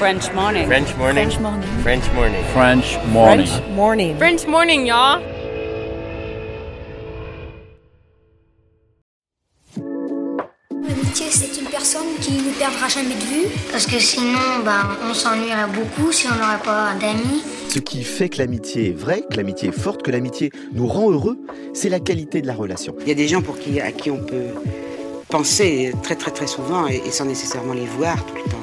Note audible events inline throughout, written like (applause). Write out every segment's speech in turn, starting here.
French morning. French morning. French morning. French morning. French morning. morning. French morning, y'all. L'amitié, c'est une personne qui ne perdra jamais de vue. Parce que sinon, bah, on s'ennuierait beaucoup si on n'aurait pas d'amis. Ce qui fait que l'amitié est vraie, que l'amitié est forte, que l'amitié nous rend heureux, c'est la qualité de la relation. Il y a des gens pour qui, à qui on peut penser très très très souvent et, et sans nécessairement les voir tout le temps.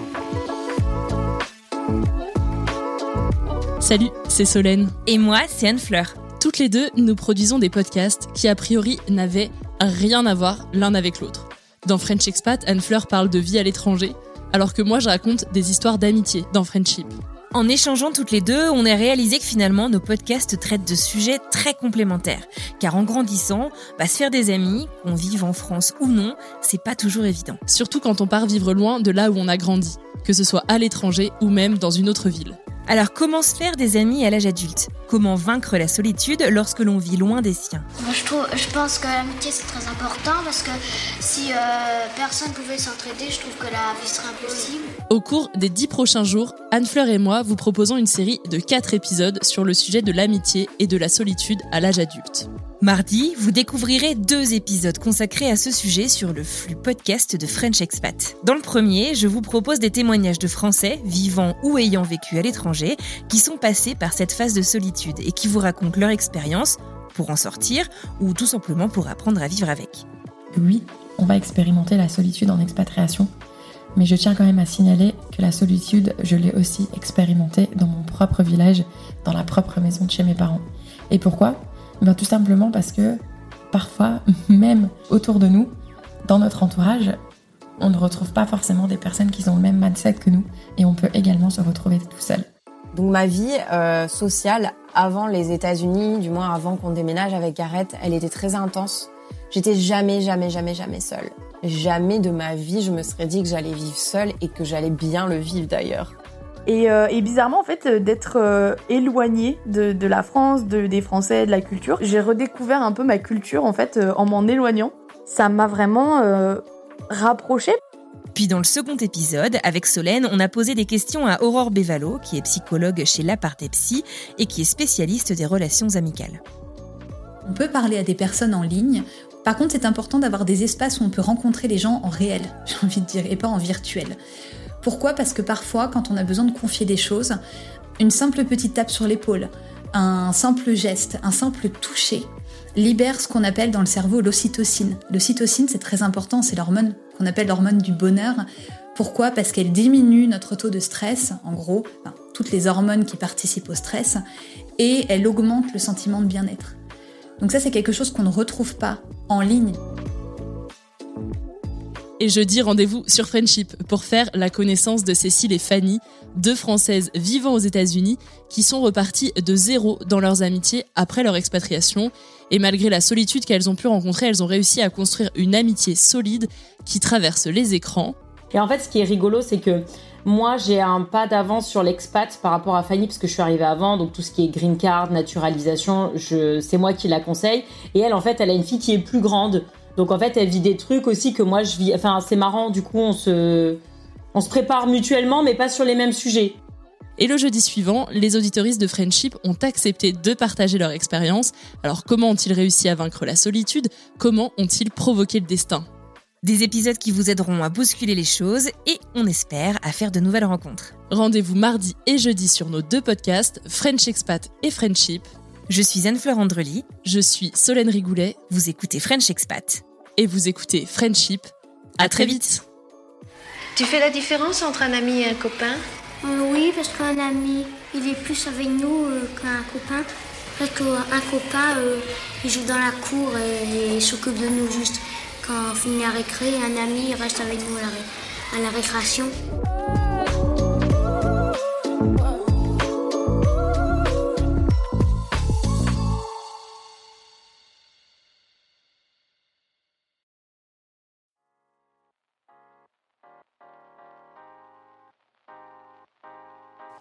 Salut, c'est Solène. Et moi, c'est Anne Fleur. Toutes les deux, nous produisons des podcasts qui a priori n'avaient rien à voir l'un avec l'autre. Dans French Expat, Anne Fleur parle de vie à l'étranger, alors que moi je raconte des histoires d'amitié dans Friendship. En échangeant toutes les deux, on a réalisé que finalement nos podcasts traitent de sujets très complémentaires. Car en grandissant, bah, se faire des amis, qu'on vive en France ou non, c'est pas toujours évident. Surtout quand on part vivre loin de là où on a grandi, que ce soit à l'étranger ou même dans une autre ville. Alors comment se faire des amis à l'âge adulte? Comment vaincre la solitude lorsque l'on vit loin des siens? Moi, je, trouve, je pense que l'amitié, c'est très important parce que si euh, personne pouvait s'entraider, je trouve que la vie serait impossible. Au cours des dix prochains jours, Anne-Fleur et moi vous proposons une série de quatre épisodes sur le sujet de l'amitié et de la solitude à l'âge adulte. Mardi, vous découvrirez deux épisodes consacrés à ce sujet sur le flux podcast de French Expat. Dans le premier, je vous propose des témoignages de Français vivant ou ayant vécu à l'étranger qui sont passés par cette phase de solitude et qui vous racontent leur expérience pour en sortir ou tout simplement pour apprendre à vivre avec. Oui, on va expérimenter la solitude en expatriation, mais je tiens quand même à signaler que la solitude, je l'ai aussi expérimentée dans mon propre village, dans la propre maison de chez mes parents. Et pourquoi? Ben, Tout simplement parce que parfois, (laughs) même autour de nous, dans notre entourage, on ne retrouve pas forcément des personnes qui ont le même mindset que nous et on peut également se retrouver tout seul. Donc ma vie euh, sociale avant les États-Unis, du moins avant qu'on déménage avec Gareth, elle était très intense. J'étais jamais, jamais, jamais, jamais seule. Jamais de ma vie je me serais dit que j'allais vivre seule et que j'allais bien le vivre d'ailleurs. Et, euh, et, bizarrement, en fait, euh, d'être euh, éloignée de, de, la France, de, des Français, de la culture, j'ai redécouvert un peu ma culture, en fait, euh, en m'en éloignant. Ça m'a vraiment euh, rapprochée. Puis dans le second épisode, avec Solène, on a posé des questions à Aurore Bévalo, qui est psychologue chez L'Aparté Psy et qui est spécialiste des relations amicales. On peut parler à des personnes en ligne. Par contre, c'est important d'avoir des espaces où on peut rencontrer les gens en réel, (laughs) j'ai envie de dire, et pas en virtuel. Pourquoi? Parce que parfois, quand on a besoin de confier des choses, une simple petite tape sur l'épaule, un simple geste, un simple toucher libère ce qu'on appelle dans le cerveau l'ocytocine. L'ocytocine, c'est très important, c'est l'hormone qu'on appelle l'hormone du bonheur. Pourquoi? Parce qu'elle diminue notre taux de stress, en gros, toutes les hormones qui participent au stress, et elle augmente le sentiment de bien-être. Donc ça, c'est quelque chose qu'on ne retrouve pas en ligne. Et jeudi, rendez-vous sur Friendship pour faire la connaissance de Cécile et Fanny, deux Françaises vivant aux États-Unis qui sont reparties de zéro dans leurs amitiés après leur expatriation. Et malgré la solitude qu'elles ont pu rencontrer, elles ont réussi à construire une amitié solide qui traverse les écrans. Et en fait, ce qui est rigolo, c'est que moi, j'ai un pas d'avance sur l'expat par rapport à Fanny parce que je suis arrivée avant, donc tout ce qui est green card, naturalisation, c'est moi qui la conseille. Et elle, en fait, elle a une fille qui est plus grande. Donc en fait, elle vit des trucs aussi que moi je vis. Enfin, c'est marrant. Du coup, on se, on se prépare mutuellement, mais pas sur les mêmes sujets. Et le jeudi suivant, les auditoristes de Friendship ont accepté de partager leur expérience. Alors comment ont-ils réussi à vaincre la solitude? Comment ont-ils provoqué le destin? Des épisodes qui vous aideront à bousculer les choses et, on espère, à faire de nouvelles rencontres. Rendez-vous mardi et jeudi sur nos deux podcasts, French Expat et Friendship. Je suis Anne-Fleur Andrely. Je suis Solène Rigoulet. Vous écoutez French Expat. Et vous écoutez Friendship. À très vite. Tu fais la différence entre un ami et un copain? Euh, Oui, parce qu'un ami, il est plus avec nous euh, qu'un copain. Parce qu'un copain, euh, il joue dans la cour et, et il s'occupe de nous juste quand on finit la récré. Un ami, il reste avec nous à la, ré à la récréation.